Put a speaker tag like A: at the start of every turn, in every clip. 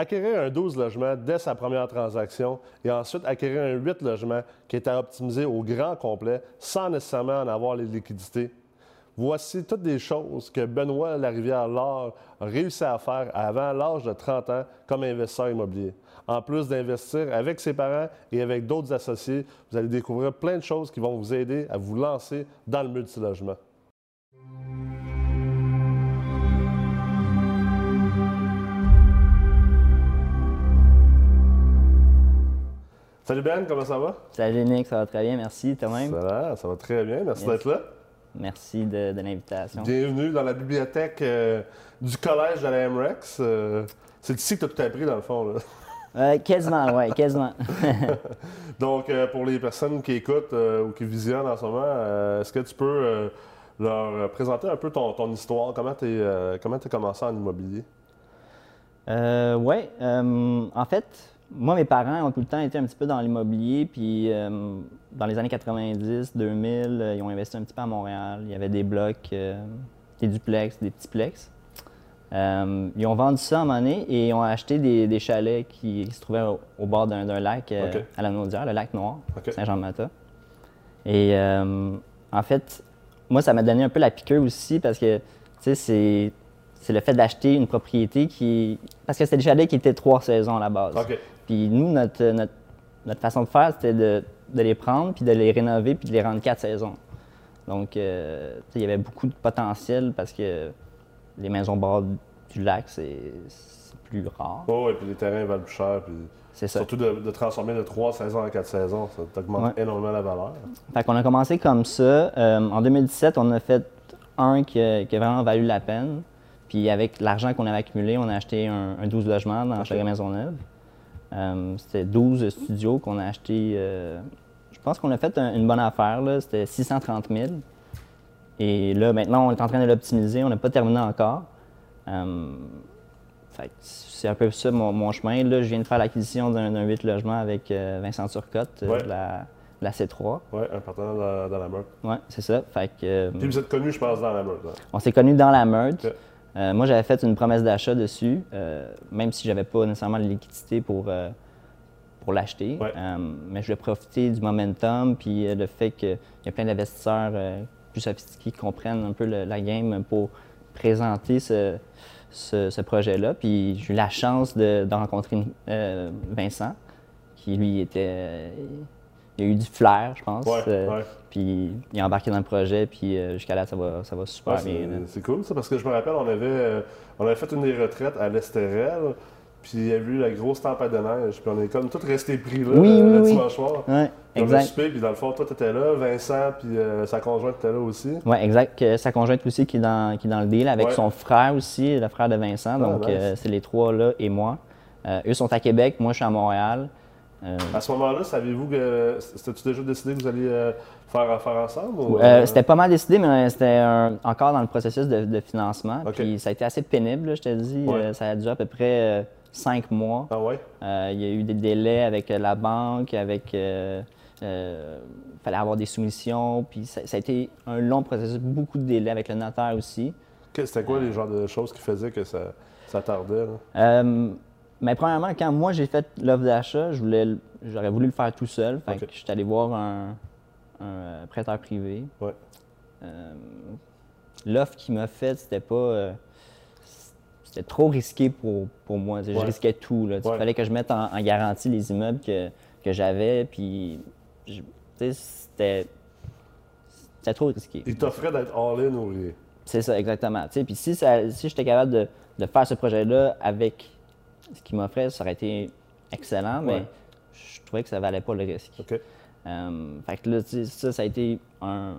A: Acquérir un 12 logements dès sa première transaction et ensuite acquérir un 8 logements qui est à optimiser au grand complet sans nécessairement en avoir les liquidités. Voici toutes des choses que Benoît Larivière-Laure a réussi à faire avant l'âge de 30 ans comme investisseur immobilier. En plus d'investir avec ses parents et avec d'autres associés, vous allez découvrir plein de choses qui vont vous aider à vous lancer dans le multilogement. Salut Ben, comment ça va?
B: Salut Nick, ça va très bien, merci toi-même?
A: Ça va, ça va très bien, merci d'être là.
B: Merci de, l'invitation.
A: Bienvenue dans la bibliothèque euh, du collège de la MREX. Euh, c'est ici que tu as tout appris dans le fond. Là.
B: Euh, quasiment, oui, quasiment.
A: Donc, pour les personnes qui écoutent ou qui visionnent en ce moment, est-ce que tu peux leur présenter un peu ton, histoire? Comment tu as commencé en immobilier?
B: oui, en fait, moi, mes parents ont tout le temps été un petit peu dans l'immobilier, puis euh, dans les années 90, 2000, euh, ils ont investi un petit peu à Montréal. Il y avait des blocs, euh, des duplex, des petits plex. ils ont vendu ça en monnaie et ils ont acheté des, chalets qui, se trouvaient au, bord d'un lac à la Naudière, le lac Noir, Saint-Jean-Mata. Et en fait, moi, ça m'a donné un peu la piqûre aussi parce que, tu sais, c'est c'est le fait d'acheter une propriété qui. Parce que c'était des chalets qui étaient trois saisons à la base. Puis nous, notre, notre, façon de faire, c'était de, les prendre, puis de les rénover, puis de les rendre quatre saisons. Donc, euh, il y avait beaucoup de potentiel parce que les maisons bord du lac, c'est plus rare.
A: Oh, et puis les terrains valent plus cher. Puis
B: c'est ça.
A: Surtout de, transformer de trois saisons en quatre saisons, ça augmente énormément la valeur.
B: Fait qu'on a commencé comme ça. Euh, en 2017, on a fait un qui a, vraiment valu la peine. Puis avec l'argent qu'on avait accumulé, on a acheté un, 12 logements dans okay. maison Maisonneuve. Euh, c'était 12 studios qu'on a achetés. Euh, je pense qu'on a fait une bonne affaire. C'était 630 000. Et là, maintenant, on est en train de l'optimiser. On n'a pas terminé encore. Euh, c'est un peu ça mon, chemin. Là, je viens de faire l'acquisition d'un 8 logements avec Vincent Turcotte de, la, C3.
A: Oui, un partenaire dans, la Meurthe.
B: Oui, c'est ça. Fait que,
A: Puis vous êtes connus, je pense, dans la Meurthe. Hein?
B: On s'est connus dans la Meurthe. Euh, moi, j'avais fait une promesse d'achat dessus, euh, même si je n'avais pas nécessairement la liquidité pour, euh, pour l'acheter. mais je voulais profiter du momentum, puis le fait qu'il y a plein d'investisseurs plus sophistiqués qui comprennent un peu la game pour présenter ce, ce, projet-là. Puis j'ai eu la chance de, rencontrer Vincent, qui lui était il y a eu du flair, je pense.
A: Euh,
B: puis il a embarqué dans le projet, puis euh, jusqu'à là, ça va, ça va super bien.
A: C'est cool, ça, parce que je me rappelle, on avait, euh, on avait fait une des retraites à l'Estérel, puis il y a eu la grosse tempête de neige, puis on est comme tous restés pris là, le dimanche soir.
B: Oui, exact.
A: Soupé, puis dans le fond, toi, tu étais là, Vincent, puis sa conjointe était là aussi.
B: Oui, exact. sa conjointe aussi qui est dans, qui est dans le deal, avec son frère aussi, le frère de Vincent. Ah, donc, c'est les trois là et moi. eux sont à Québec, moi, je suis à Montréal.
A: Euh, à ce moment-là, saviez-vous que c'était-tu déjà décidé que vous alliez euh, faire affaire ensemble?
B: Euh, c'était pas mal décidé, mais c'était encore dans le processus de, financement. Puis ça a été assez pénible, je te dis. ça a duré à peu près cinq mois.
A: Ah ouais?
B: il y a eu des délais avec la banque, avec. il fallait avoir des soumissions. Puis ça, a été un long processus, beaucoup de délais avec le notaire aussi.
A: C'était quoi les genres de choses qui faisaient que ça, ça tardait?
B: Mais premièrement, quand moi j'ai fait l'offre d'achat, je voulais, j'aurais voulu le faire tout seul. Fait que je suis allé voir un, un prêteur privé.
A: Ouais.
B: Euh, l'offre qu'il m'a faite, c'était pas. Euh, c'était trop risqué pour, pour moi. Je risquais tout. Il fallait que je mette en, garantie les immeubles que, que j'avais. Puis, c'était. C'était trop risqué.
A: Il t'offrait d'être all-in ou rien.
B: C'est ça, exactement. Puis si, si j'étais capable de, de faire ce projet-là avec ce qu'il m'offrait, ça aurait été excellent, mais je trouvais que ça valait pas le risque. Euh, fait que là, ça, ça a été un,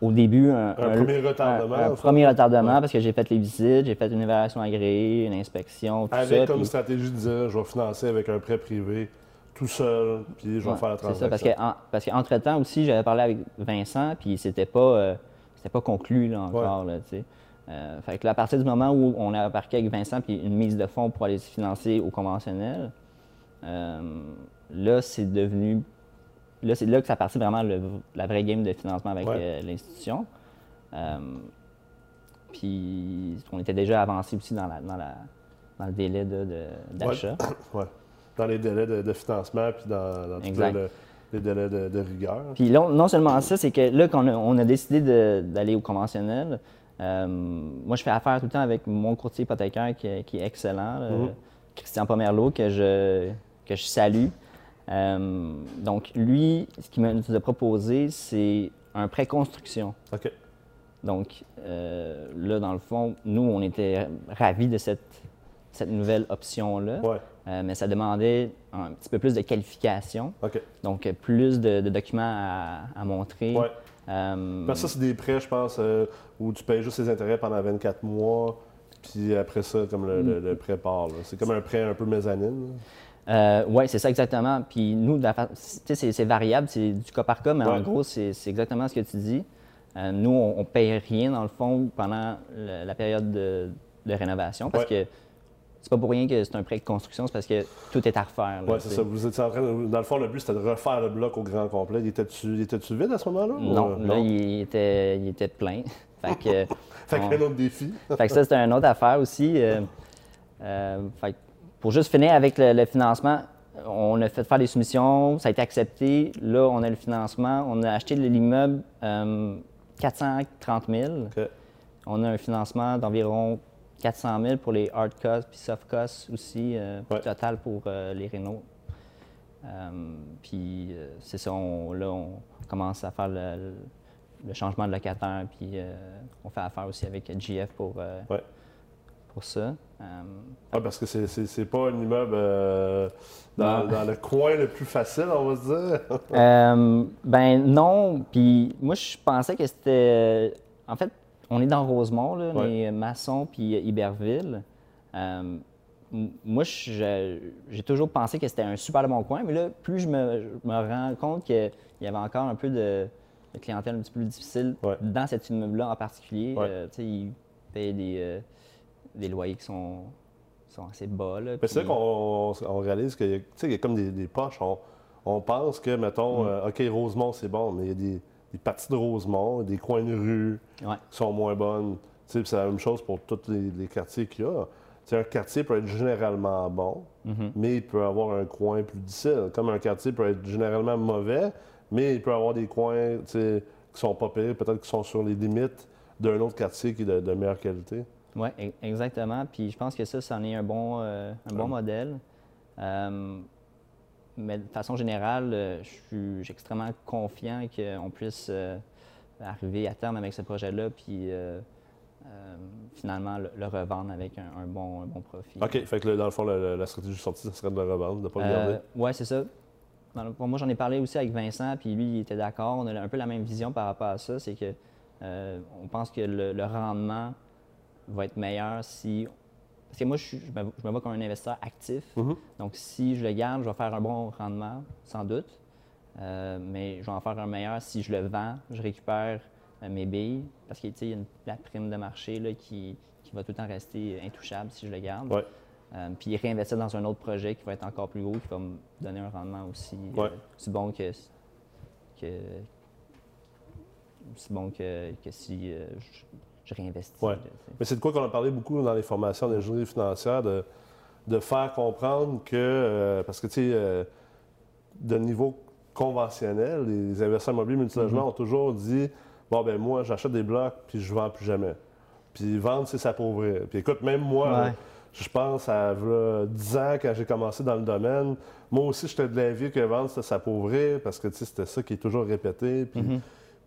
B: au début
A: un, premier retardement.
B: Un, premier retardement parce que j'ai fait les visites, j'ai fait une évaluation agréée, une inspection, tout
A: avec comme stratégie de dire, je vais financer avec un prêt privé tout seul, puis je vais faire la transaction. C'est
B: ça, parce qu'entre-temps aussi, j'avais parlé avec Vincent, puis c'était pas, euh, c'était pas conclu là, encore. Là, euh, fait que à partir du moment où on a embarqué avec Vincent puis une mise de fonds pour aller se financer au conventionnel, euh, là, c'est devenu. Là, c'est là que ça partit vraiment la vraie game de financement avec euh, l'institution. puis on était déjà avancé aussi dans la, dans le délai de- de- d'achat.
A: Ouais. Dans les délais de, de financement, puis dans, le- les délais de, rigueur.
B: Puis là, non seulement ça, c'est que là, quand on a, décidé d'aller au conventionnel, euh, moi, je fais affaire tout le temps avec mon courtier hypothécaire qui, est- qui est excellent,
A: Mhm.
B: Christian Pomerleau, que je, que je salue. Euh, donc, lui, ce qu'il nous a proposé, c'est un prêt construction.
A: OK.
B: Donc, euh, là, dans le fond, nous, on était ravis de cette, cette nouvelle option-là,
A: Ouais.
B: Euh, mais ça demandait un petit peu plus de qualification.
A: OK.
B: Donc, plus de, de documents à, à montrer.
A: Ouais. Parce que ça, c'est des prêts, je pense, où tu payes juste les intérêts pendant 24 mois, puis après ça, comme le, le- le prêt part. C'est comme un prêt un peu mezzanine.
B: Oui, c'est ça exactement. Puis nous, c'est variable, c'est du cas par cas, mais en gros, c'est exactement ce que tu dis. Euh, nous, on ne paye rien, dans le fond, pendant le- la période de, de rénovation, parce
A: Ouais.
B: que c'est pas pour rien que c'est un prêt de construction, c'est parce que tout est à refaire.
A: Oui, c'est ça. Vous étiez en train de- Dans le fond, le but, c'était de refaire le bloc au grand complet. Il était-tu il était-tu vide à ce moment-là?
B: Non,
A: euh,
B: là, il était, il était plein. fait que,
A: Fait
B: on-
A: qu'un autre défi.
B: Fait que ça, c'était une autre affaire aussi. Euh, euh, fait que pour juste finir avec le, le financement, on a fait faire des soumissions, ça a été accepté. Là, on a le financement. On a acheté l'immeuble euh, 430 000.
A: OK.
B: On a un financement d'environ 400 000 pour les hard costs puis soft costs aussi, euh,
A: Ouais.
B: total pour euh, les rénaux. Euh, puis euh, c'est ça, on- là, on commence à faire le, le changement de locataire, puis euh, on fait affaire aussi avec GF pour, euh,
A: Ouais.
B: Pour ça. Euh,
A: Ouais, parce que c'est- pas un immeuble euh, dans, le coin le plus facile, on va se dire.
B: Euh, ben non, puis moi je pensais que c'était... En fait, on est dans Rosemont, là, on
A: Ouais.
B: est Masson puis Iberville. Euh, moi, j'ai toujours pensé que c'était un super bon coin, mais là, plus je me, je me rends compte qu'il y avait encore un peu de, de clientèle un petit peu plus difficile
A: Ouais.
B: dans cet immeuble-là en particulier.
A: Ouais.
B: Tu sais, ils payent des, des loyers qui sont, sont assez bas. Là,
A: c'est là qu'on on réalise qu'il y, a- il y a comme des, des poches. On, on pense que,
B: Mm.
A: mettons, euh, OK, Rosemont, c'est bon, mais il y a des, des parties de Rosemont, des coins de rue
B: Ouais.
A: qui sont moins bonnes. C'est la même chose pour tous les, les quartiers qu'il y a. Un quartier peut être généralement bon,
B: Mhm.
A: mais il peut avoir un coin plus difficile. Comme un quartier peut être généralement mauvais, mais il peut avoir des coins qui sont pas pires, peut-être qui sont sur les limites d'un autre quartier qui est de, de meilleure qualité.
B: Oui, exactement. Puis je pense que ça, c'en est un bon, euh, un bon modèle. Euh, mais de façon générale, euh, je suis, extrêmement confiant qu'on puisse euh, arriver à terme avec ce projet-là, puis finalement le, le revendre avec un, un bon, un bon profit.
A: OK, fait que dans le fond, la, la- stratégie sortie, ça serait de le revendre, de ne pas le garder.
B: oui, c'est ça. Le- moi, j'en ai parlé aussi avec Vincent, puis lui, il était d'accord. On a un peu la même vision par rapport à ça. C'est que on pense que le, le rendement va être meilleur si. Parce que moi, je, suis- je me, je me vois comme un investisseur actif.
A: Mhm.
B: Donc, si je le garde, je vais faire un bon rendement, sans doute. Euh, mais je vais en faire un meilleur si je le vends, je récupère euh, mes billes. Parce qu'il y a une, la prime de marché là, qui, qui va tout le temps rester intouchable si je le garde.
A: Ouais.
B: Euh, puis réinvestir dans un autre projet qui va être encore plus gros, qui va me donner un rendement aussi
A: Ouais.
B: aussi bon que, que aussi bon que, que si je, je réinvestis.
A: Ouais.
B: là.
A: Mais c'est de quoi qu'on a parlé beaucoup dans les formations d'ingénierie financière, de, de faire comprendre que, euh, parce que, tu sais, euh, de niveau conventionnel, les investisseurs immobiliers multilogements ont toujours dit bon, ben moi, j'achète des blocs, puis je vends plus jamais. Puis vendre, c'est s'appauvrir. Puis écoute, même moi,
B: Ouais.
A: là, je pense à v'là 10 ans, quand j'ai commencé dans le domaine, moi aussi, j'étais de l'avis que vendre, c'était s'appauvrir, parce que, tu sais, c'était ça qui est toujours répété. Puis
B: Mhm.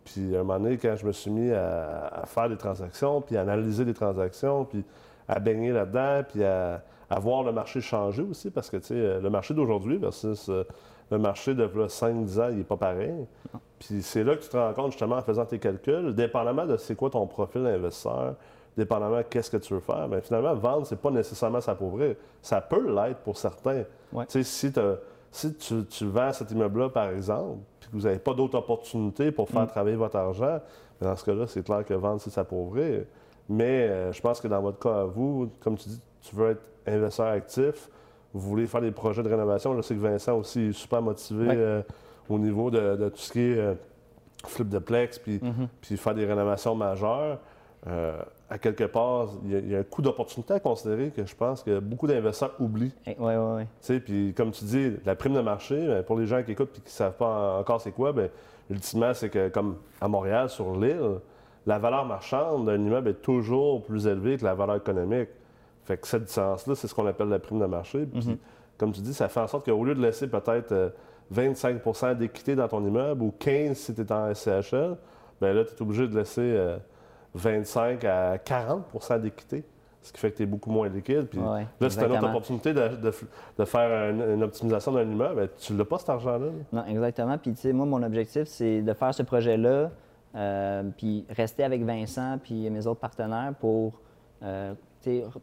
A: Puis à un moment donné, quand je me suis mis à, à faire des transactions, puis à analyser des transactions, puis à baigner là-dedans, puis à, à voir le marché changer aussi, parce que tu sais, euh, le marché d'aujourd'hui versus euh, le marché de 5-10 ans, il n'est pas pareil. Puis c'est là que tu te rends compte justement en faisant tes calculs, dépendamment de c'est quoi ton profil d'investisseur, dépendamment de qu'est-ce que tu veux faire, mais finalement, vendre, c'est pas nécessairement s'appauvrir. Ça peut l'être pour certains.
B: Ouais.
A: Tu sais, si, si tu, tu vends cet immeuble-là, par exemple, puis que vous n'avez pas d'autres opportunités pour faire
B: Mm.
A: travailler votre argent, mais dans ce cas-là, c'est clair que vendre, c'est s'appauvrir. Mais euh, je pense que dans votre cas à vous, comme tu dis, tu veux être investisseur actif, vous voulez faire des projets de rénovation. Je sais que Vincent aussi est super motivé
B: Ouais.
A: euh, au niveau de, de tout ce qui est euh, flip de plex, puis,
B: Mhm.
A: puis faire des rénovations majeures. Euh, à quelque part, il y, a- il y a un coût d'opportunité à considérer que je pense que beaucoup d'investisseurs oublient.
B: Oui, oui, oui.
A: Puis comme tu dis, la prime de marché, ben, pour les gens qui écoutent et qui ne savent pas en- encore c'est quoi, ben, ultimement, c'est que comme à Montréal, sur l'île, la valeur marchande d'un immeuble est toujours plus élevée que la valeur économique. Fait que cette différence-là, c'est ce qu'on appelle la prime de marché. Puis, comme tu dis, ça fait en sorte qu'au lieu de laisser peut-être euh, 25% d'équité dans ton immeuble ou 15 si tu es en SCHL, ben là, tu es obligé de laisser euh, 25 à 40% d'équité. Ce qui fait que tu es beaucoup moins liquide. Puis
B: Ouais,
A: là, c'est une autre opportunité de, de- de faire un- une optimisation d'un immeuble. Ben, tu l'as pas, cet argent-là. là.
B: Non, exactement. Puis, tu sais, moi, mon objectif, c'est de faire ce projet-là, euh, puis rester avec Vincent puis mes autres partenaires pour, euh,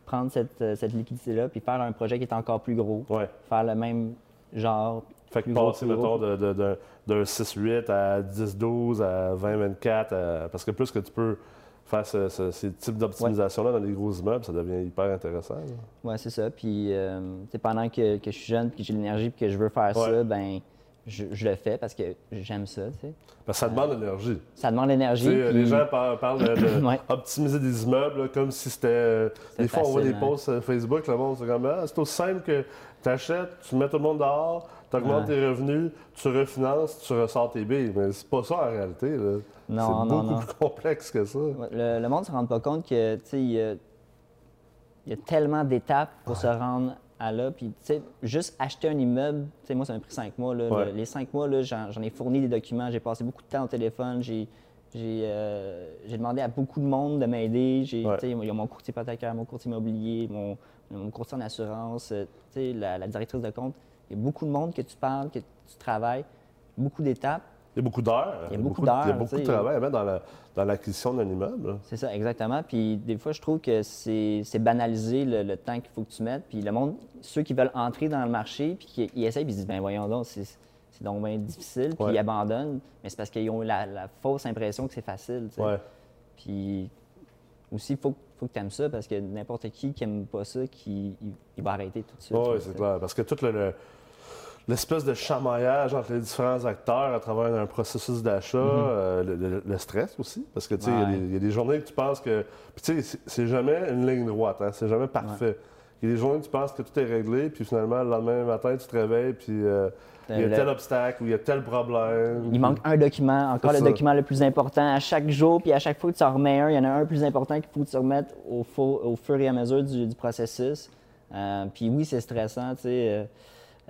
B: prendre cette, euh, cette liquidité-là, puis faire un projet qui est encore plus gros,
A: Ouais.
B: faire le même genre.
A: Fait que
B: plus gros,
A: passer, mettons, de- de- de- d'un 6-8 à 10-12 à 20-24, à- parce que plus que tu peux faire ce- ce- ces types d'optimisation-là dans des gros immeubles, ça devient hyper intéressant.
B: Ouais, c'est ça. Puis, euh, pendant que, que je suis jeune, puis que j'ai l'énergie, puis que je veux faire ça, ben je, je le fais parce que j'aime ça, tu sais.
A: Parce que ça demande de l'énergie.
B: Ça demande l'énergie. puis-
A: Les gens par- parlent de, de optimiser des immeubles là, comme si c'était. euh, Des fois, on voit des
B: hein.
A: posts sur Facebook, le monde, c'est comme ah, c'est aussi simple que tu achètes, tu mets tout le monde dehors, tu augmentes
B: Ouais.
A: tes revenus, tu refinances, tu ressors tes billes. Mais c'est pas ça en réalité. là.
B: Non,
A: c'est
B: non,
A: beaucoup
B: non.
A: plus complexe que ça.
B: Le, le monde ne se rend pas compte que, il y a, il y a tellement d'étapes pour se rendre à là. Puis, juste acheter un immeuble, moi, ça m'a pris cinq mois. là.
A: Ouais.
B: Le- les cinq mois, là, j'en, j'en ai fourni des documents, j'ai passé beaucoup de temps au téléphone, j'ai, j'ai, euh, j'ai demandé à beaucoup de monde de m'aider. J'ai,
A: Ouais.
B: il y a mon courtier hypothécaire, mon courtier immobilier, mon, mon courtier en assurance, euh, la directrice de compte. Il y a beaucoup de monde que tu parles, que tu travailles, beaucoup d'étapes.
A: Il y a beaucoup d'heures.
B: Il y a beaucoup
A: de- Il y a
B: d'heures,
A: beaucoup de travail à mettre dans la- dans l'acquisition d'un immeuble.
B: C'est ça, exactement. Puis des fois, je trouve que c'est banaliser le, le temps qu'il faut que tu mettes. Puis le monde, ceux qui veulent entrer dans le marché, puis qui ils essayent, puis ils disent, ben voyons donc, c'est donc bien difficile, puis
A: Ouais.
B: ils abandonnent. Mais c'est parce qu'ils ont la, la fausse impression que c'est facile.
A: Ouais.
B: Puis aussi, il faut, faut que tu aimes ça, parce que n'importe qui qui aime pas ça, qui, il, il va arrêter tout de suite.
A: Oui, c'est clair. Parce que tout le- le- l'espèce de chamaillage entre les différents acteurs à travers un processus d'achat, euh, le, le- le stress aussi. Parce que, tu sais, il y a.
B: Ouais.
A: des- il y, a des journées que tu penses que. Puis, tu sais, c'est- jamais une ligne droite, hein, c'est jamais parfait. Il y a des journées que tu penses que tout est réglé, puis finalement, le lendemain matin, tu te réveilles, puis euh, il y a
B: Le-
A: tel obstacle ou il y a tel problème.
B: Il manque un document, encore le
A: ça.
B: document le plus important à chaque jour, puis à chaque fois que tu en remets un, il y en a un plus important qu'il faut que tu remettes au, fur- au fur et à mesure du, du processus. Euh, puis oui, c'est stressant, tu sais. euh,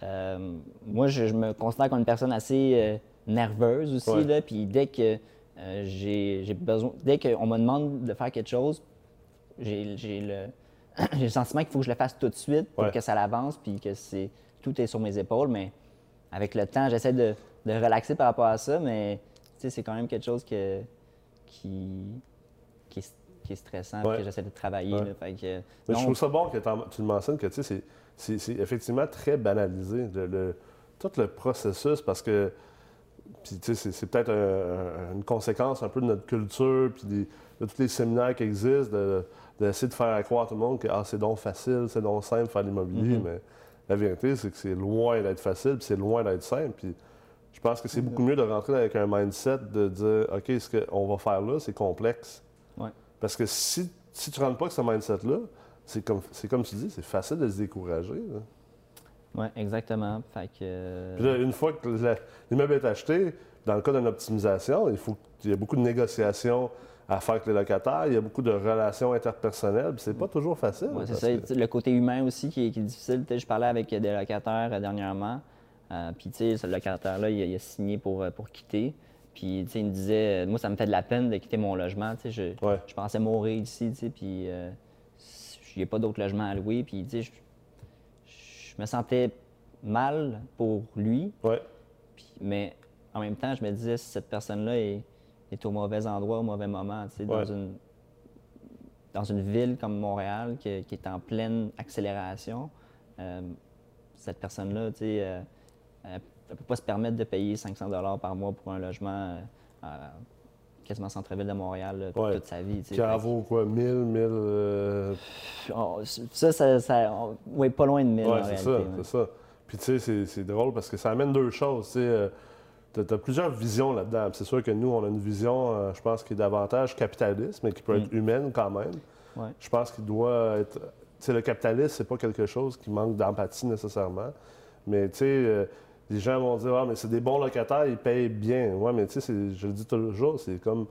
B: euh, moi, je, je me considère comme une personne assez euh, nerveuse aussi,
A: Ouais.
B: là, puis dès que euh, j'ai besoin, dès qu'on me demande de faire quelque chose, j'ai le, sentiment qu'il faut que je le fasse tout de suite pour
A: Ouais.
B: que ça l'avance, puis que c'est tout est sur mes épaules, mais avec le temps, j'essaie de, de relaxer par rapport à ça, mais c'est quand même quelque chose que, qui, qui, est, qui est stressant,
A: Ouais.
B: que j'essaie de travailler.
A: Ouais.
B: là. Fait que,
A: Mais je trouve ça bon que tu le mentionnes, que tu sais, c'est- c'est effectivement très banalisé, le- le- tout le processus, parce que c'est peut-être un- un- une conséquence un peu de notre culture, puis des- de tous les séminaires qui existent, de- d'essayer de, faire croire à tout le monde que ah, c'est donc facile, c'est donc simple faire l'immobilier,
B: Mhm.
A: mais la vérité, c'est que c'est loin d'être facile, puis c'est loin d'être simple. Puis je pense que c'est beaucoup mieux de rentrer avec un mindset de dire OK, ce qu'on va faire là, c'est complexe.
B: Ouais.
A: Parce que si, si tu ne rentres pas avec ce mindset-là, c'est comme, tu dis, c'est facile de se décourager.
B: ouais, exactement. Fait que, euh,
A: Puis là, une fois que l'immeuble est acheté, dans le cas d'une optimisation, il, faut, il y a beaucoup de négociations à faire avec les locataires, il y a beaucoup de relations interpersonnelles, puis c'est pas toujours facile.
B: ouais, c'est ça.
A: que-
B: Le côté humain aussi qui est, qui est difficile. Je parlais avec des locataires euh, dernièrement, euh, puis ce locataire-là, il, a- il a signé pour, pour quitter. Puis, il me disait, moi, ça me fait de la peine de quitter mon logement. Je,
A: Ouais.
B: je pensais mourir ici, puis euh, n'y a pas d'autre logement à louer. Puis, je, je me sentais mal pour lui,
A: Ouais.
B: puis- mais en même temps, je me disais, si cette personne-là est, est au mauvais endroit, au mauvais moment, tu sais, dans, une, dans une ville comme Montréal qui, qui est en pleine accélération, euh, cette personne-là, tu sais, euh, elle ne peut pas se permettre de payer 500 par mois pour un logement euh, quasiment centre-ville de Montréal là, pour
A: Ouais.
B: toute sa vie.
A: Qui vaut quoi, 1000, 1000. euh,
B: ça, ça, ça- on- oui, pas loin de 1000
A: Ouais,
B: en
A: c'est ça, c'est ça. Puis tu sais, c'est- drôle parce que ça amène deux choses. tu sais, euh, as, plusieurs visions là-dedans. C'est sûr que nous, on a une vision, euh, je pense, qui est davantage capitaliste, mais qui peut être
B: Mm.
A: humaine quand même.
B: Ouais.
A: Je pense qu'il doit être. Tu sais, le capitalisme, c'est pas quelque chose qui manque d'empathie nécessairement. Mais tu sais, euh, les gens vont dire Ah, mais c'est des bons locataires, ils payent bien. Ouais, mais tu sais, je le dis toujours, c'est comme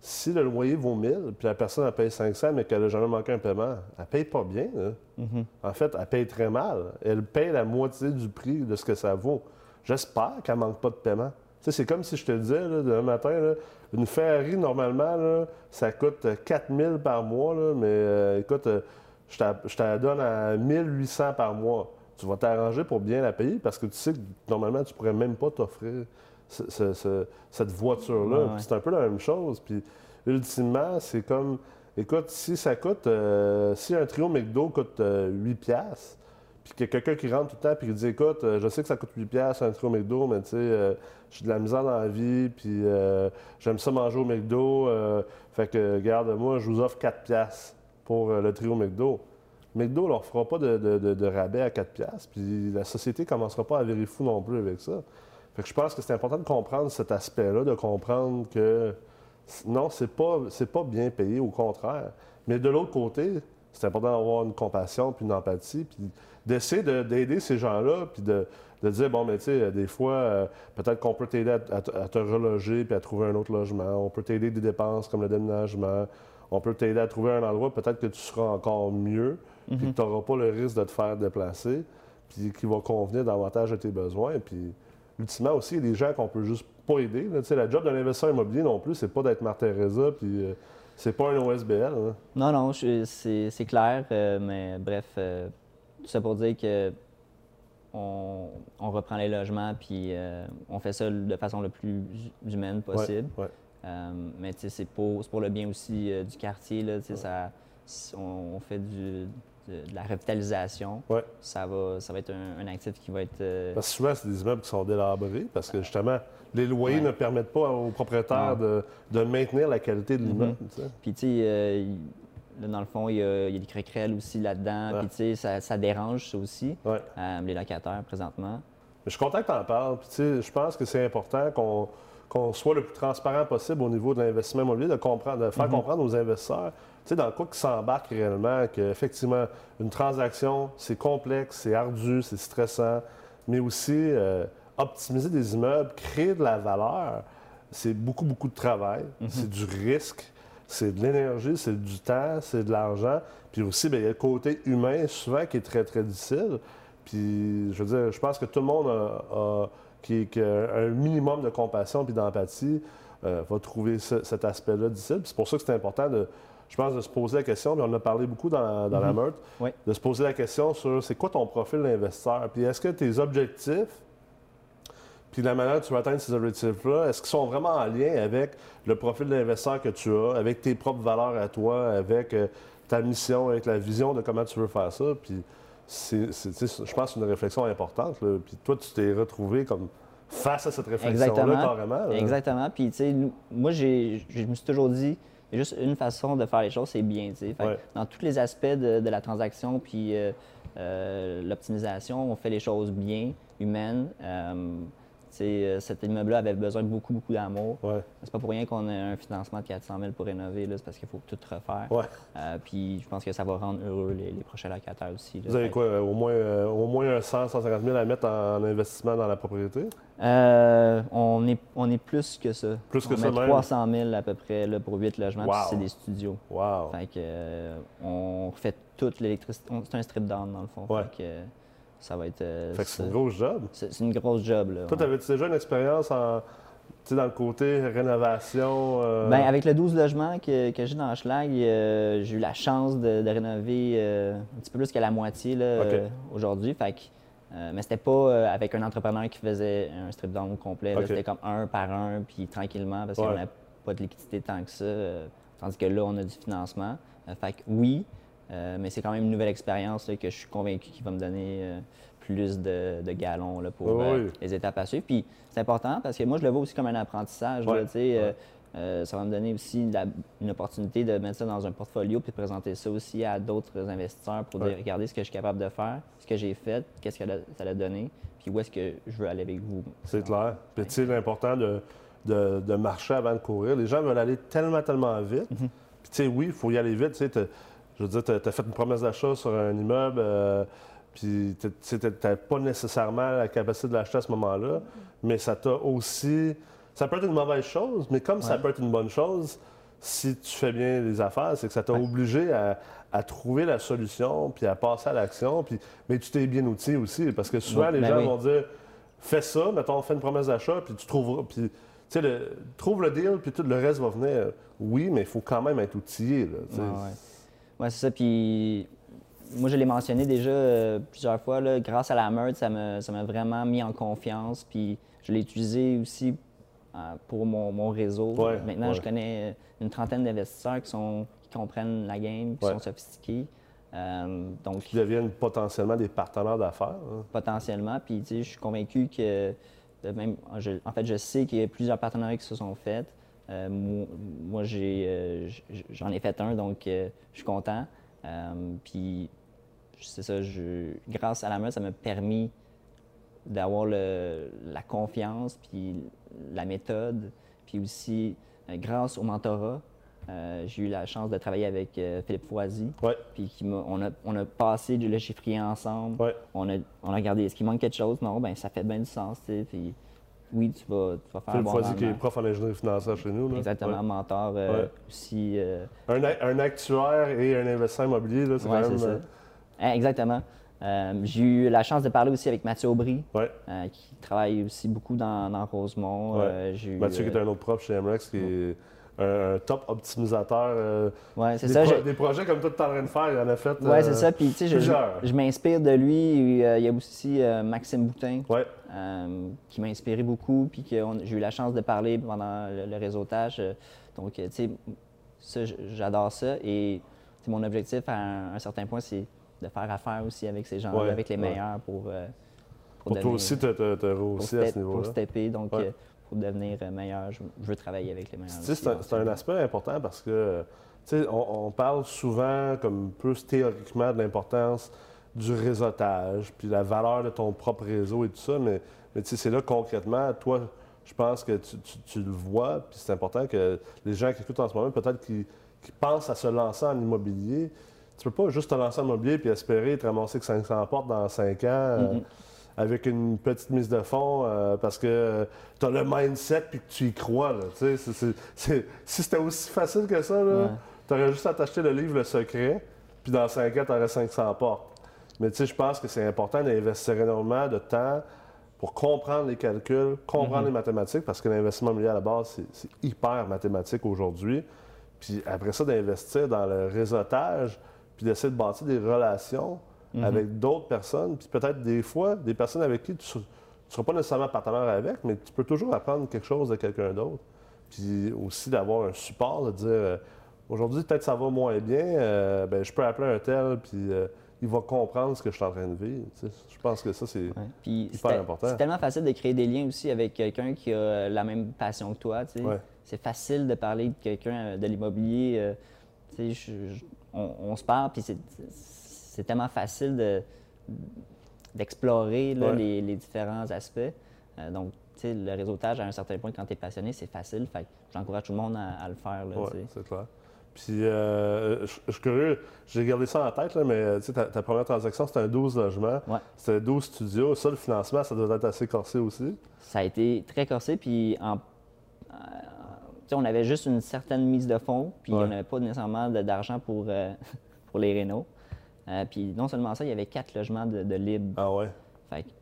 A: si le loyer vaut 1000, puis la personne elle paye 500, mais qu'elle n'a jamais manqué un paiement, elle paye pas bien. là.
B: Mhm.
A: En fait, elle paye très mal. Elle paye la moitié du prix de ce que ça vaut. J'espère qu'elle manque pas de paiement. Tu sais, c'est comme si je te disais, là, demain matin, là, une Ferrari, normalement, là, ça coûte 4000 par mois, mais euh, écoute, euh, je t'a- je te la donne à 1800 par mois. Tu vas t'arranger pour bien la payer parce que tu sais que normalement, tu pourrais même pas t'offrir ce- ce- ce- cette voiture-là.
B: Ouais, ouais.
A: Puis C'est un peu la même chose. Puis ultimement, c'est comme, écoute, si ça coûte, euh, si un trio McDo coûte euh, 8 piastres, puis qu'il y a quelqu'un qui rentre tout le temps puis qui dit écoute, euh, je sais que ça coûte 8 piastres un trio McDo, mais tu sais, euh, j'ai de la misère dans la vie, puis euh, j'aime ça manger au McDo, euh, fait que regarde, moi, je vous offre 4 piastres pour euh, le trio McDo. McDo leur fera pas de, rabais à 4 piastres, puis la société ne commencera pas à virer fou non plus avec ça. Fait que je pense que c'est important de comprendre cet aspect-là, de comprendre que non, c'est pas, pas bien payé, au contraire. Mais de l'autre côté, c'est important d'avoir une compassion puis une empathie, puis d'essayer de- d'aider ces gens-là, puis de, de dire, bon, mais tu sais, des fois, euh, peut-être qu'on peut t'aider à, à te reloger puis à trouver un autre logement. On peut t'aider des dépenses comme le déménagement. On peut t'aider à trouver un endroit, peut-être que tu seras encore mieux, puis que tu n'auras pas le risque de te faire déplacer, puis qui va convenir davantage à tes besoins. Puis, ultimement aussi, il y a des gens qu'on peut juste pas aider. là. La job d'un investisseur immobilier non plus, c'est pas d'être Marthe Teresa, puis euh, c'est pas un OSBL. hein.
B: Non, non, c'est clair, euh, mais bref, euh, tout ça pour dire que on, on reprend les logements, puis euh, on fait ça de façon le plus humaine possible.
A: Ouais, ouais.
B: Mais tu sais, c'est pour, pour le bien aussi du quartier. Là, ça, on, on fait du- de, de la revitalisation.
A: Ouais.
B: Ça, va, ça va être un, un actif qui va être. euh,
A: Parce que souvent, c'est des immeubles qui sont délabrés, parce que justement, les loyers
B: Ouais.
A: ne permettent pas aux propriétaires de, de maintenir la qualité de l'immeuble. sais.
B: Puis, tu sais, euh, là, dans le fond, il y a, il y a des craquerelles aussi là-dedans.
A: Ouais.
B: Puis, tu sais, ça, ça dérange, ça aussi,
A: Ouais.
B: euh, les locataires présentement.
A: Je suis content que tu en parles. Puis, tu sais, je pense que c'est important qu'on soit le plus transparent possible au niveau de l'investissement immobilier, de, comprendre, de faire comprendre aux investisseurs, sais, dans quoi qu'ils s'embarquent réellement, qu'effectivement, une transaction, c'est complexe, c'est ardu, c'est stressant, mais aussi euh, optimiser des immeubles, créer de la valeur, c'est beaucoup, beaucoup de travail, c'est du risque, c'est de l'énergie, c'est du temps, c'est de l'argent. Puis aussi, bien, il y a le côté humain souvent qui est très, très difficile. Puis, je veux dire, je pense que tout le monde a, a- qui, qui a un minimum de compassion puis d'empathie euh, va trouver ce- cet aspect-là difficile. Puis c'est pour ça que c'est important de, je pense, de se poser la question, puis on en a parlé beaucoup dans, dans la meurtre,
B: Oui.
A: de se poser la question sur c'est quoi ton profil d'investisseur, puis est-ce que tes objectifs, puis la manière dont tu vas atteindre ces objectifs-là, est-ce qu'ils sont vraiment en lien avec le profil d'investisseur que tu as, avec tes propres valeurs à toi, avec euh, ta mission, avec la vision de comment tu veux faire ça, puis c'est, je pense que c'est une réflexion importante, là. puis toi, tu t'es retrouvé comme face à cette réflexion-là
B: Exactement.
A: carrément. là.
B: Exactement. Puis, tu sais, moi, je me suis toujours dit, il y a juste une façon de faire les choses, c'est bien,
A: Ouais.
B: Dans tous les aspects de, de la transaction, puis euh, euh, l'optimisation, on fait les choses bien, humaines. Euh, cet immeuble-là avait besoin de beaucoup, beaucoup d'amour.
A: Ouais,
B: C'est pas pour rien qu'on a un financement de 400 000 pour rénover, c'est parce qu'il faut tout refaire.
A: ouais.
B: Euh, puis je pense que ça va rendre heureux les, les prochains locataires aussi. là.
A: Vous avez
B: que-
A: quoi, euh, au moins, euh, au moins un 100, 150 000 à mettre en, investissement dans la propriété?
B: Euh, on, est, on est plus que ça.
A: Plus que
B: on
A: ça
B: met
A: même?
B: 300 000 à peu près là, pour 8 logements, puis c'est des studios.
A: Wow!
B: Fait que, on refait toute l'électricité. C'est un strip down dans le fond.
A: Ouais.
B: Fait que, ça va être. euh,
A: Fait que c'est une grosse job.
B: c'est une grosse job. Là,
A: Toi,
B: ouais.
A: avais-tu déjà une expérience en, tu sais, dans le côté rénovation? euh,
B: Ben, avec le 12 logements que, que j'ai dans Schlag, euh, j'ai eu la chance de, de rénover un petit peu plus que la moitié aujourd'hui. Fait que, mais c'était pas avec un entrepreneur qui faisait un strip down complet. C'était comme un par un, puis tranquillement, parce
A: Ouais.
B: qu'on n'avait pas de liquidité tant que ça. tandis que là, on a du financement. Fait que oui, euh, mais c'est quand même une nouvelle expérience là, que je suis convaincu qu'il va me donner euh, plus de, de galons là, pour
A: Oui,
B: euh, les étapes à suivre. Puis c'est important parce que moi, je le vois aussi comme un apprentissage. là,
A: Ouais,
B: ça va me donner aussi la- une opportunité de mettre ça dans un portfolio puis de présenter ça aussi à d'autres investisseurs pour
A: Ouais.
B: dire regardez ce que je suis capable de faire, ce que j'ai fait, qu'est-ce que ça a donné, puis où est-ce que je veux aller avec vous.
A: C'est clair. Puis tu sais, l'important de, de, de marcher avant de courir. Les gens veulent aller tellement, tellement vite.
B: Mhm.
A: Puis tu sais, oui, il faut y aller vite. Tu sais, je veux dire, tu as, fait une promesse d'achat sur un immeuble, euh, puis tu n'avais pas nécessairement la capacité de l'acheter à ce moment-là, mais ça t'a aussi... Ça peut être une mauvaise chose, mais comme ça peut être une bonne chose, si tu fais bien les affaires, c'est que ça t'a
B: Ouais.
A: obligé à, à trouver la solution, puis à passer à l'action, puis mais tu t'es bien outillé aussi, parce que souvent, les
B: ben
A: gens
B: oui.
A: vont dire fais ça, mettons, fais une promesse d'achat, puis tu trouveras. Puis, tu sais, trouve le deal, puis tout le reste va venir. Oui, mais il faut quand même être outillé. Là,
B: Ouais, c'est ça. Puis moi, je l'ai mentionné déjà euh, plusieurs fois. Là, grâce à la meurtre, ça m'a ça vraiment mis en confiance. Puis je l'ai utilisé aussi euh, pour mon, mon réseau.
A: Ouais,
B: Maintenant,
A: ouais.
B: je connais une trentaine d'investisseurs qui, sont, qui comprennent la game, qui
A: Ouais.
B: sont sophistiqués. Euh, donc,
A: Qui deviennent potentiellement des partenaires d'affaires. hein.
B: potentiellement. Puis, tu sais, je suis convaincu que, même, je- en fait, je sais qu'il y a plusieurs partenariats qui se sont faits. Euh, moi, j'ai, euh, j'en ai fait un, donc euh, je suis content. Puis, c'est ça, je, grâce à la meute, ça m'a permis d'avoir le- la confiance, puis la méthode, puis aussi, grâce au mentorat, euh, j'ai eu la chance de travailler avec euh, Philippe Foisy,
A: Ouais,
B: puis qui on, a, on a passé du- le chiffrier ensemble.
A: ouais.
B: On, a, on a regardé, est-ce qu'il manque quelque chose? Non, ben ça fait bien du sens, tu sais. Puis oui, tu vas, tu vas faire un bon
A: Foisy, qui est prof en ingénierie financière chez nous. là.
B: Exactement,
A: Ouais.
B: mentor euh,
A: Ouais.
B: aussi. euh,
A: Un, un actuaire et un investisseur immobilier, là, c'est
B: ouais,
A: quand même.
B: ça.
A: euh,
B: Hein, exactement. Euh, j'ai eu la chance de parler aussi avec Mathieu Aubry,
A: ouais.
B: euh, qui travaille aussi beaucoup dans, dans Rosemont.
A: Ouais.
B: Euh, j'ai eu,
A: Mathieu, qui est un autre prof chez MREX, qui est un, top optimisateur. euh,
B: ouais, c'est
A: des,
B: ça.
A: pro- des projets comme toi, tu es en train de faire, il en a fait.
B: Ouais,
A: euh,
B: c'est ça. Puis, tu sais, je, je,
A: plusieurs.
B: je m'inspire de lui. Euh, il y a aussi Maxime Boutin,
A: Ouais,
B: qui m'a inspiré beaucoup, puis que j'ai eu la chance de parler pendant le, le réseautage. donc, tu sais, ça, j'adore ça. Et mon objectif, à un, un certain point, c'est de faire affaire aussi avec ces gens-là,
A: Ouais,
B: avec les meilleurs pour,
A: pour toi aussi, te, te, te
B: pour,
A: rehausser à ce
B: pour
A: niveau-là.
B: stepper, donc pour devenir euh, meilleur. Je, veux travailler avec les meilleurs.
A: C'est un,
B: ensemble.
A: aspect important parce que, on, on parle souvent, comme plus théoriquement, de l'importance du réseautage, puis la valeur de ton propre réseau et tout ça, mais, c'est là concrètement, toi, je pense que tu, tu- tu le vois, puis c'est important que les gens qui écoutent en ce moment, peut-être qui, qui pensent à se lancer en immobilier, tu peux pas juste te lancer en immobilier puis espérer te ramasser que 500 portes dans 5 ans. euh,
B: Mhm.
A: Avec une petite mise de fond euh, parce que tu as le mindset puis que tu y crois. Là, si c'était aussi facile que ça,
B: Ouais.
A: tu aurais juste à t'acheter le livre Le Secret, puis dans 5 ans, tu aurais 500 portes. Mais je pense que c'est important d'investir énormément de temps pour comprendre les calculs, comprendre les mathématiques, parce que l'investissement immobilier à la base, c'est- c'est hyper mathématique aujourd'hui. Puis après ça, d'investir dans le réseautage, puis d'essayer de bâtir des relations avec d'autres personnes, puis peut-être des fois, des personnes avec qui tu ne seras pas nécessairement partenaire avec, mais tu peux toujours apprendre quelque chose de quelqu'un d'autre. Puis aussi d'avoir un support, de dire euh, aujourd'hui, peut-être ça va moins bien, euh, ben, je peux appeler un tel, puis euh, il va comprendre ce que je suis en train de vivre. tu sais. Je pense que ça, c'est.
B: Ouais.
A: Hyper important.
B: C'est tellement facile de créer des liens aussi avec quelqu'un qui a la même passion que toi. tu sais.
A: Ouais.
B: C'est facile de parler de quelqu'un de l'immobilier. tu sais, on, on se parle, puis c'est- c'est tellement facile de- d'explorer là,
A: Ouais.
B: les, les différents aspects. Euh, donc, tu sais, le réseautage, à un certain point, quand tu es passionné, c'est facile. Fait j'encourage tout le monde à, à le faire.
A: Oui, c'est clair. Puis, euh, je suis curieux, j'ai gardé ça en tête, là, mais ta, ta première transaction, c'était un 12 logements.
B: Ouais.
A: C'était 12 studios. Ça, le financement, ça doit être assez corsé aussi.
B: Ça a été très corsé, puis en- euh, on avait juste une certaine mise de fonds, puis
A: Ouais.
B: on n'avait pas nécessairement d'argent pour, euh, pour les rénaux. Euh, puis non seulement ça, il y avait quatre logements de, de libre.
A: Ah ouais?
B: Fait que, tu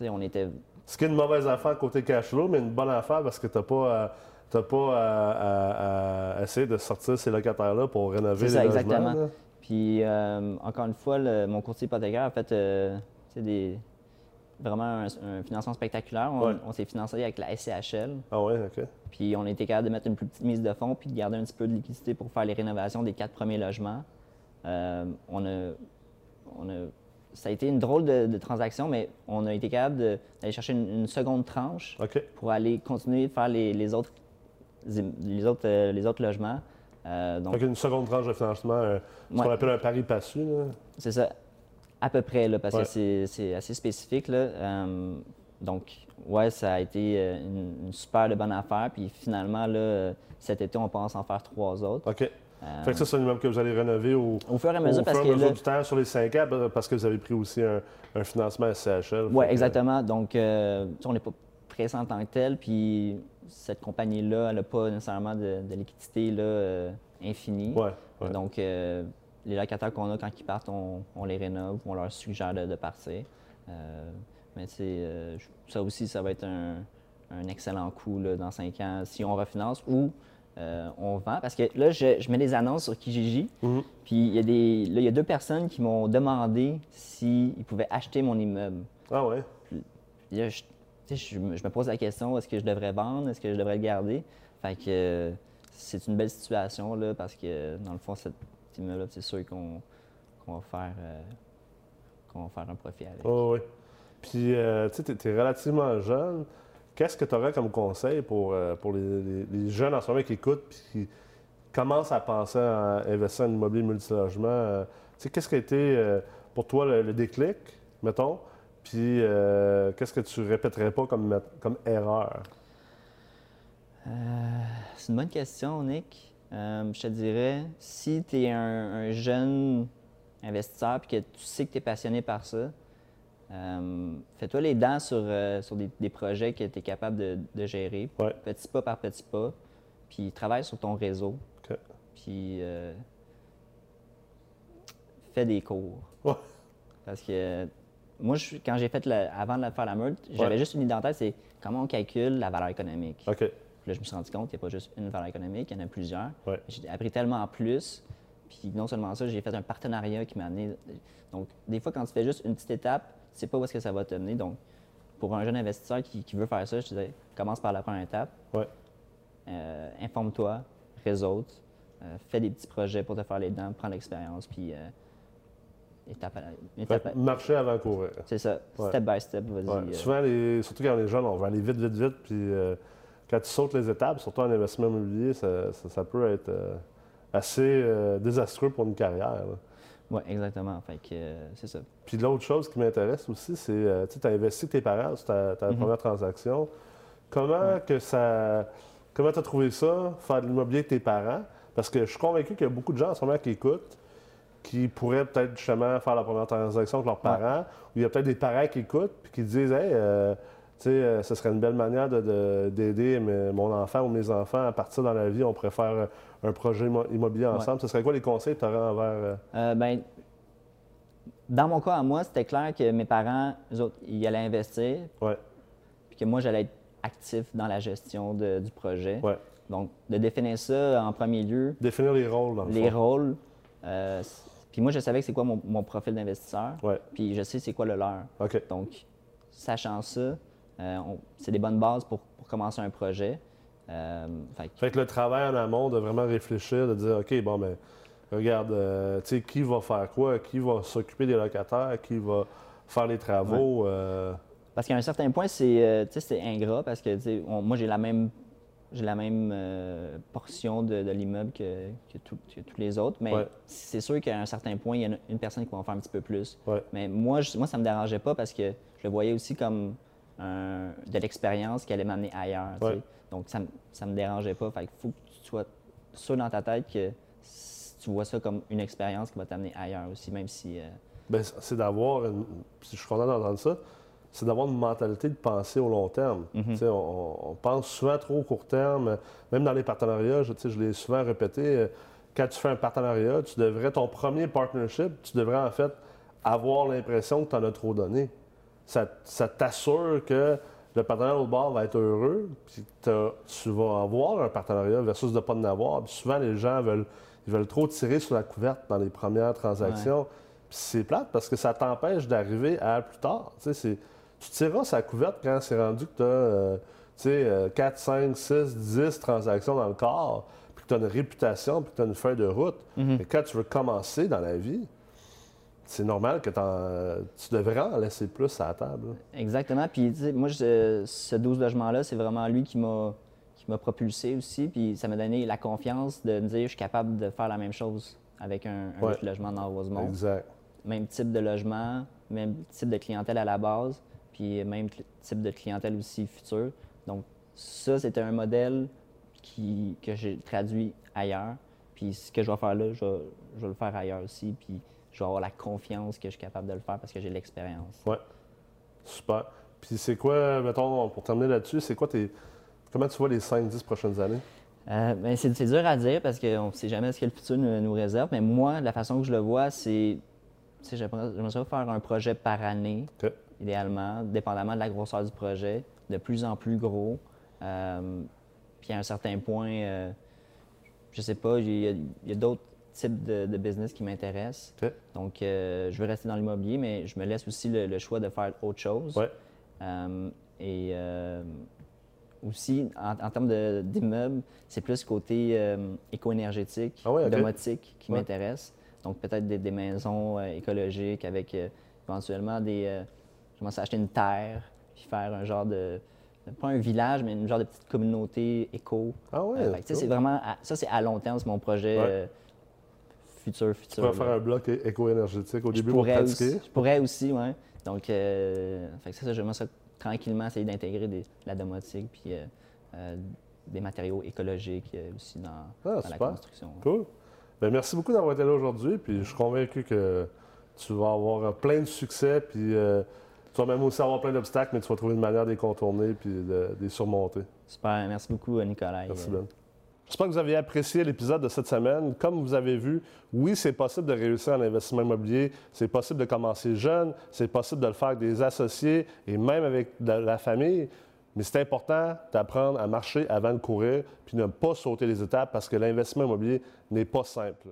B: sais, on était...
A: Ce qui est une mauvaise affaire côté cash flow, mais une bonne affaire parce que tu n'as pas, à, t'as pas à, à- à essayer de sortir ces locataires-là pour rénover les logements.
B: exactement.
A: là.
B: Puis euh, encore une fois, le- mon courtier hypothécaire a fait euh, des, vraiment un, un financement spectaculaire. On,
A: Ouais.
B: on s'est financé avec la SCHL.
A: Ah ouais, OK.
B: Puis on été capable de mettre une plus petite mise de fonds puis de garder un petit peu de liquidité pour faire les rénovations des quatre premiers logements. Euh, on a, on a- ça a été une drôle de, de transaction, mais on a été capable d'aller chercher une, une seconde tranche pour aller continuer de faire les, les autres, les autres, euh, les autres logements. Euh, donc,
A: qu'une seconde tranche de financement, ce qu'on appelle un pari passu. là.
B: c'est ça, à peu près, là, parce
A: Ouais.
B: que c'est- assez spécifique. Là. Euh, donc, ouais, ça a été une, une super de bonne affaire. Puis finalement, là, cet été, on pense en faire trois autres.
A: OK.
B: Euh,
A: Fait que ça, c'est un immeuble que vous allez rénover au,
B: au fur et à
A: au
B: mesure, parce
A: fur et à mesure
B: là,
A: du temps sur les 5 ans, parce que vous avez pris aussi un, un financement SCHL.
B: Oui,
A: que-
B: exactement. Donc, euh, on n'est pas pressé en tant que tel, puis cette compagnie-là, elle n'a pas nécessairement de, de liquidité là, euh, infinie.
A: Ouais, ouais.
B: Donc, euh, les locataires qu'on a, quand ils partent, on, on les rénove, on leur suggère de, de partir. Mais tu sais, je- ça aussi, ça va être un, un excellent coup là, dans cinq ans si on refinance ou euh, on vend. Parce que là, je, je mets des annonces sur Kijiji,
A: Mhm.
B: puis il y, a des- là, il y a deux personnes qui m'ont demandé s'ils pouvaient acheter mon immeuble.
A: Ah ouais?
B: Puis là, je, me je me pose la question, est-ce que je devrais vendre, est-ce que je devrais le garder? Fait que euh, c'est une belle situation, là, parce que dans le fond, cet immeuble-là, c'est sûr qu'on va, faire, euh, qu'on va faire un profit avec.
A: Oh, oui. Puis, euh, tu sais, tu es relativement jeune. Qu'est-ce que tu aurais comme conseil pour, euh, pour les, jeunes en ce moment qui écoutent puis qui commencent à penser à investir en immobilier multilogement? euh, qu'est-ce qui a été euh, pour toi le, déclic, mettons? Puis, qu'est-ce que tu répéterais pas comme, comme erreur?
B: C'est une bonne question, Nick. Je te dirais, si tu es un, un jeune investisseur et que tu sais que tu es passionné par ça, euh, fais-toi les dents sur, euh, sur des, des projets que tu es capable de, de gérer,
A: Ouais.
B: petit pas par petit pas, puis travaille sur ton réseau, puis euh, fais des cours.
A: Ouais.
B: Parce que moi, je, quand j'ai fait, le- avant de faire la meute, j'avais
A: Ouais.
B: juste une idée en tête, c'est comment on calcule la valeur économique. Puis là, je me suis rendu compte qu'il n'y a pas juste une valeur économique, il y en a plusieurs. J'ai appris tellement en plus. Puis non seulement ça, j'ai fait un partenariat qui m'a amené. Donc, des fois, quand tu fais juste une petite étape, tu sais pas où est-ce que ça va te mener. Donc, pour un jeune investisseur qui, qui veut faire ça, je te disais, commence par la première étape.
A: Ouais.
B: Euh, Informe-toi, réseaute, euh, fais des petits projets pour te faire les dents, prends l'expérience, puis euh, étape à
A: Fait
B: étape à-
A: marcher avant courir.
B: C'est ça,
A: Ouais.
B: step by step, vas-y.
A: Ouais. Souvent, les- surtout quand on est jeune, on va aller vite, vite, vite. Puis quand tu sautes les étapes, surtout en investissement immobilier, ça, ça- ça peut être assez désastreux pour une carrière. là.
B: Ouais, exactement. Fait que euh, c'est ça.
A: Puis l'autre chose qui m'intéresse aussi, c'est euh, tu as investi tes parents sur ta, ta
B: Mhm.
A: première transaction. Comment que ça. Comment tu as trouvé ça, faire de l'immobilier avec tes parents? Parce que je suis convaincu qu'il y a beaucoup de gens en ce moment qui écoutent, qui pourraient peut-être justement faire la première transaction avec leurs parents, ou il y a peut-être des parents qui écoutent puis qui disent Hey, euh, tu sais, euh, ce serait une belle manière de- de- d'aider mes- mon enfant ou mes enfants à partir dans la vie. On pourrait faire un projet immo- immobilier ensemble. Ce serait quoi les conseils que tu aurais envers. euh,
B: Euh, ben, dans mon cas, à moi, c'était clair que mes parents, eux autres, ils allaient investir, puis que moi, j'allais être actif dans la gestion de- du projet. Donc, de définir ça en premier lieu,
A: Définir les rôles dans le
B: les
A: fond.
B: rôles. euh, puis moi, je savais que c'est quoi mon, mon profil d'investisseur,
A: Ouais,
B: puis je sais c'est quoi le leur.
A: OK.
B: Donc, sachant ça, euh, c'est des bonnes bases pour, pour commencer un projet. Euh, fait que-
A: Fait que le travail en amont de vraiment réfléchir, de dire, OK, bon, ben, regarde, euh, tu sais, qui va faire quoi, qui va s'occuper des locataires, qui va faire les travaux. euh,
B: Parce qu'à un certain point, c'est euh, c'est ingrat parce que on- moi, j'ai la même, j'ai la même portion de, de l'immeuble que, que, tout- que tous les autres. Mais
A: Ouais.
B: c'est sûr qu'à un certain point, il y en a une personne qui va en faire un petit peu plus.
A: Ouais.
B: Mais moi, je- moi, ça ne me dérangeait pas parce que je le voyais aussi comme un- de l'expérience qui allait m'amener ailleurs. Donc, ça ne me dérangeait pas. Fait qu'il faut que tu sois sûr dans ta tête que tu vois ça comme une expérience qui va t'amener ailleurs aussi, même si. euh,
A: ben, c'est d'avoir, une- je suis content d'entendre ça, c'est d'avoir une mentalité de penser au long terme.
B: Mhm.
A: On, on pense souvent trop au court terme, même dans les partenariats, je, je l'ai souvent répété, euh, quand tu fais un partenariat, tu devrais, ton premier partnership, tu devrais en fait avoir l'impression que tu en as trop donné. Ça, ça t'assure que le partenaire au bord va être heureux, puis tu vas avoir un partenariat versus de ne pas en avoir. Puis souvent, les gens veulent, ils veulent trop tirer sur la couverte dans les premières transactions. Puis c'est plate parce que ça t'empêche d'arriver à plus tard. Tu sais, tu tireras sa couverte quand c'est rendu que tu as 4, 5, 6, 10 transactions dans le corps, puis que tu as une réputation, puis que tu as une feuille de route.
B: Mhm.
A: Mais quand tu veux commencer dans la vie, c'est normal que tu devrais en laisser plus à la table. là.
B: Exactement. Puis, moi, je- ce 12 logements-là, c'est vraiment lui qui m'a propulsé aussi. Puis ça m'a donné la confiance de me dire je suis capable de faire la même chose avec un, un
A: Ouais.
B: autre logement dans Rosemont.
A: Exact.
B: Même type de logement, même type de clientèle à la base, puis même type de clientèle aussi future. Donc ça, c'était un modèle qui, que j'ai traduit ailleurs. Puis ce que je vais faire là, je vais, je vais le faire ailleurs aussi. Puis je vais avoir la confiance que je suis capable de le faire parce que j'ai l'expérience.
A: Ouais. Super. Puis c'est quoi, mettons, pour terminer là-dessus, c'est quoi tes. Comment tu vois les 5-10 prochaines années?
B: Euh, ben, c'est, dur à dire parce qu'on ne sait jamais ce que le futur nous, nous réserve. Mais moi, la façon que je le vois, c'est. J'aimerais faire un projet par année, idéalement, dépendamment de la grosseur du projet, de plus en plus gros. Euh, puis à un certain point, euh, je sais pas, il y a, il y a d'autres types de, de business qui m'intéressent.
A: OK.
B: Donc, euh, je veux rester dans l'immobilier, mais je me laisse aussi le, le choix de faire autre chose.
A: Ouais.
B: Euh, et euh, aussi, en, en termes d'immeubles, c'est plus côté éco-énergétique,
A: Ah ouais,
B: domotique qui
A: Ouais.
B: m'intéresse. Donc, peut-être des, des maisons écologiques avec éventuellement des. je commence à acheter une terre, puis faire un genre de. Pas un village, mais une genre de petite communauté éco.
A: Ah ouais.
B: Euh,
A: cool.
B: c'est vraiment. à- ça, c'est à long terme, c'est mon projet
A: Ouais.
B: euh, futur,
A: Tu
B: futur. là.
A: faire un bloc éco-énergétique au
B: Je
A: début pour pratiquer?
B: aussi, je pourrais aussi, ouais. Donc, euh, fait que ça, ça, j'aimerais ça tranquillement essayer d'intégrer de la domotique puis euh, euh, des matériaux écologiques aussi dans, dans la construction.
A: Cool. Ben, merci beaucoup d'avoir été là aujourd'hui. Puis je suis convaincu que tu vas avoir plein de succès. Puis tu vas même aussi avoir plein d'obstacles, mais tu vas trouver une manière de les contourner puis de, de les surmonter.
B: Super, merci beaucoup, Nicolas.
A: Merci, Ben. J'espère que vous avez apprécié l'épisode de cette semaine. Comme vous avez vu, oui, c'est possible de réussir en investissement immobilier. C'est possible de commencer jeune. C'est possible de le faire avec des associés et même avec la famille. Mais c'est important d'apprendre à marcher avant de courir puis ne pas sauter les étapes parce que l'investissement immobilier n'est pas simple.